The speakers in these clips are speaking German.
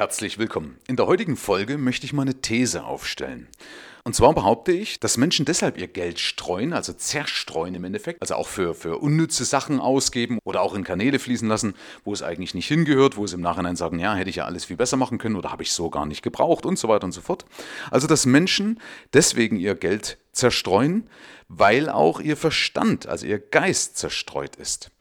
herzlich willkommen. In der heutigen Folge möchte ich mal eine These aufstellen. Und zwar behaupte ich, dass Menschen deshalb ihr Geld streuen, also zerstreuen im Endeffekt, also auch für, für unnütze Sachen ausgeben oder auch in Kanäle fließen lassen, wo es eigentlich nicht hingehört, wo sie im Nachhinein sagen, ja, hätte ich ja alles viel besser machen können oder habe ich so gar nicht gebraucht und so weiter und so fort. Also dass Menschen deswegen ihr Geld zerstreuen, weil auch ihr Verstand, also ihr Geist zerstreut ist.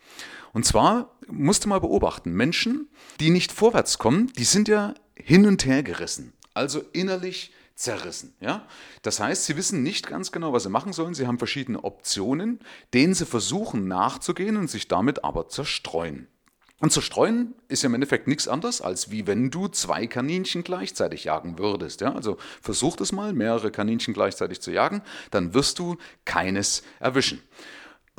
Und zwar musst du mal beobachten, Menschen, die nicht vorwärts kommen, die sind ja hin und her gerissen. Also innerlich zerrissen. Ja? Das heißt, sie wissen nicht ganz genau, was sie machen sollen. Sie haben verschiedene Optionen, denen sie versuchen nachzugehen und sich damit aber zerstreuen. Und zerstreuen ist ja im Endeffekt nichts anderes, als wie wenn du zwei Kaninchen gleichzeitig jagen würdest. Ja? Also versuch es mal, mehrere Kaninchen gleichzeitig zu jagen, dann wirst du keines erwischen.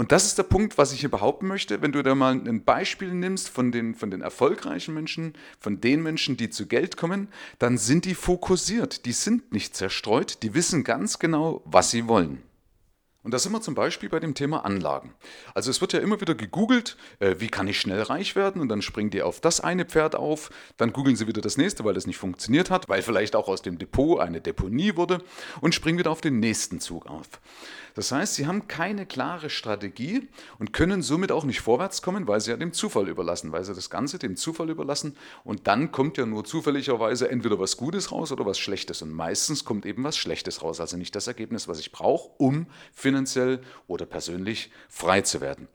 Und das ist der Punkt, was ich hier behaupten möchte. Wenn du da mal ein Beispiel nimmst von den, von den erfolgreichen Menschen, von den Menschen, die zu Geld kommen, dann sind die fokussiert, die sind nicht zerstreut, die wissen ganz genau, was sie wollen. Und da sind wir zum Beispiel bei dem Thema Anlagen. Also es wird ja immer wieder gegoogelt, äh, wie kann ich schnell reich werden und dann springen die auf das eine Pferd auf, dann googeln sie wieder das nächste, weil das nicht funktioniert hat, weil vielleicht auch aus dem Depot eine Deponie wurde und springen wieder auf den nächsten Zug auf. Das heißt, sie haben keine klare Strategie und können somit auch nicht vorwärts kommen, weil sie ja dem Zufall überlassen, weil sie das Ganze dem Zufall überlassen und dann kommt ja nur zufälligerweise entweder was Gutes raus oder was Schlechtes und meistens kommt eben was Schlechtes raus, also nicht das Ergebnis, was ich brauche, um finanziell oder persönlich frei zu werden.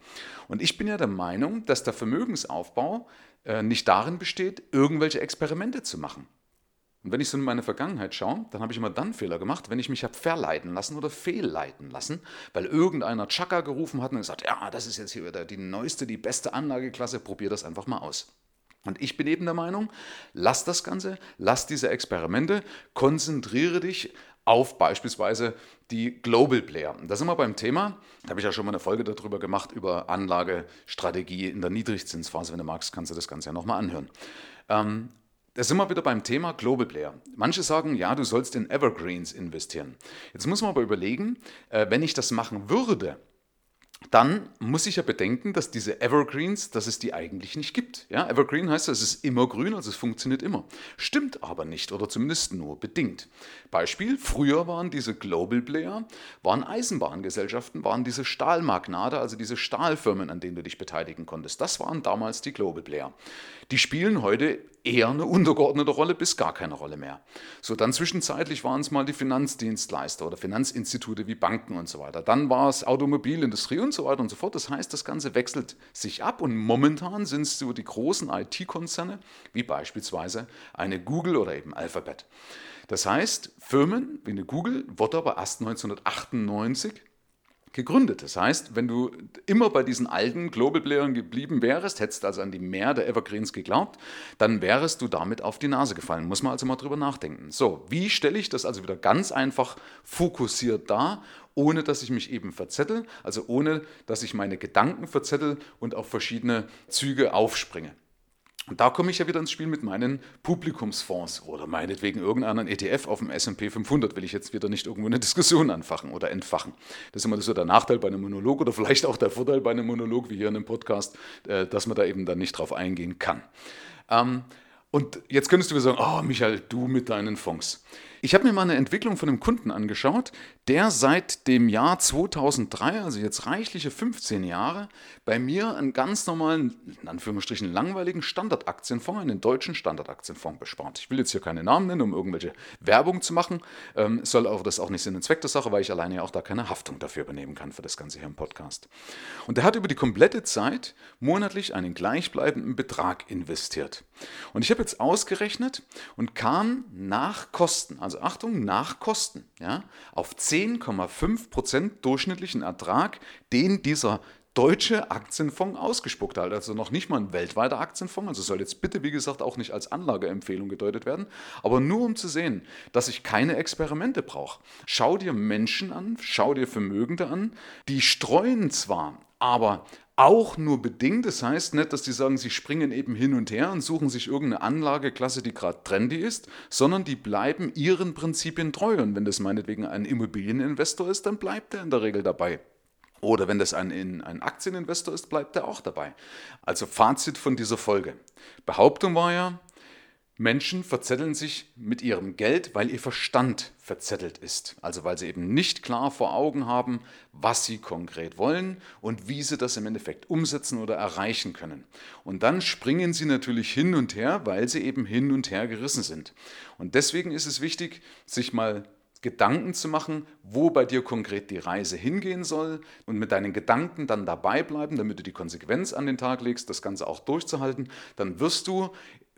Und ich bin ja der Meinung, dass der Vermögensaufbau äh, nicht darin besteht, irgendwelche Experimente zu machen. Und wenn ich so in meine Vergangenheit schaue, dann habe ich immer dann Fehler gemacht, wenn ich mich habe verleiten lassen oder fehlleiten lassen, weil irgendeiner Chaka gerufen hat und gesagt, ja, das ist jetzt hier wieder die neueste, die beste Anlageklasse, probier das einfach mal aus. Und ich bin eben der Meinung, lass das Ganze, lass diese Experimente, konzentriere dich auf beispielsweise die Global Player. Da sind wir beim Thema, da habe ich ja schon mal eine Folge darüber gemacht, über Anlagestrategie in der Niedrigzinsphase. Wenn du magst, kannst du das Ganze ja nochmal anhören. Ähm, da sind wir wieder beim Thema Global Player. Manche sagen, ja, du sollst in Evergreens investieren. Jetzt muss man aber überlegen, äh, wenn ich das machen würde, dann muss ich ja bedenken, dass diese Evergreens, dass es die eigentlich nicht gibt. Ja, Evergreen heißt, es ist immer grün, also es funktioniert immer. Stimmt aber nicht oder zumindest nur bedingt. Beispiel, früher waren diese Global Player, waren Eisenbahngesellschaften, waren diese Stahlmagnate, also diese Stahlfirmen, an denen du dich beteiligen konntest. Das waren damals die Global Player. Die spielen heute eher eine untergeordnete Rolle bis gar keine Rolle mehr. So, dann zwischenzeitlich waren es mal die Finanzdienstleister oder Finanzinstitute wie Banken und so weiter. Dann war es Automobilindustrie und so weiter und so fort. Das heißt, das Ganze wechselt sich ab und momentan sind es so die großen IT-Konzerne wie beispielsweise eine Google oder eben Alphabet. Das heißt, Firmen wie eine Google wurde aber erst 1998 gegründet. Das heißt, wenn du immer bei diesen alten Global Playern geblieben wärst, hättest also an die Mehr der Evergreens geglaubt, dann wärst du damit auf die Nase gefallen. Muss man also mal drüber nachdenken. So, wie stelle ich das also wieder ganz einfach fokussiert dar, ohne dass ich mich eben verzettel, also ohne dass ich meine Gedanken verzettel und auf verschiedene Züge aufspringe. Und da komme ich ja wieder ins Spiel mit meinen Publikumsfonds oder meinetwegen irgendeinen ETF auf dem S&P 500 will ich jetzt wieder nicht irgendwo eine Diskussion anfachen oder entfachen. Das ist immer so der Nachteil bei einem Monolog oder vielleicht auch der Vorteil bei einem Monolog wie hier in einem Podcast, äh, dass man da eben dann nicht drauf eingehen kann. Ähm, und jetzt könntest du wieder sagen, oh Michael, du mit deinen Fonds. Ich habe mir mal eine Entwicklung von einem Kunden angeschaut, der seit dem Jahr 2003, also jetzt reichliche 15 Jahre, bei mir einen ganz normalen, in Anführungsstrichen langweiligen Standardaktienfonds, einen deutschen Standardaktienfonds bespart. Ich will jetzt hier keine Namen nennen, um irgendwelche Werbung zu machen, ähm, soll auch das auch nicht Sinn und Zweck der Sache, weil ich alleine ja auch da keine Haftung dafür übernehmen kann für das Ganze hier im Podcast. Und der hat über die komplette Zeit monatlich einen gleichbleibenden Betrag investiert. Und ich habe jetzt ausgerechnet und kam nach Kosten, also also Achtung, nach Kosten, ja, auf 10,5% durchschnittlichen Ertrag, den dieser deutsche Aktienfonds ausgespuckt hat. Also noch nicht mal ein weltweiter Aktienfonds. Also soll jetzt bitte, wie gesagt, auch nicht als Anlageempfehlung gedeutet werden. Aber nur um zu sehen, dass ich keine Experimente brauche. Schau dir Menschen an, schau dir Vermögende an, die streuen zwar, aber auch nur bedingt. Das heißt nicht, dass die sagen, sie springen eben hin und her und suchen sich irgendeine Anlageklasse, die gerade trendy ist, sondern die bleiben ihren Prinzipien treu. Und wenn das meinetwegen ein Immobilieninvestor ist, dann bleibt er in der Regel dabei. Oder wenn das ein, ein Aktieninvestor ist, bleibt er auch dabei. Also Fazit von dieser Folge. Behauptung war ja, Menschen verzetteln sich mit ihrem Geld, weil ihr Verstand verzettelt ist. Also weil sie eben nicht klar vor Augen haben, was sie konkret wollen und wie sie das im Endeffekt umsetzen oder erreichen können. Und dann springen sie natürlich hin und her, weil sie eben hin und her gerissen sind. Und deswegen ist es wichtig, sich mal Gedanken zu machen, wo bei dir konkret die Reise hingehen soll und mit deinen Gedanken dann dabei bleiben, damit du die Konsequenz an den Tag legst, das Ganze auch durchzuhalten, dann wirst du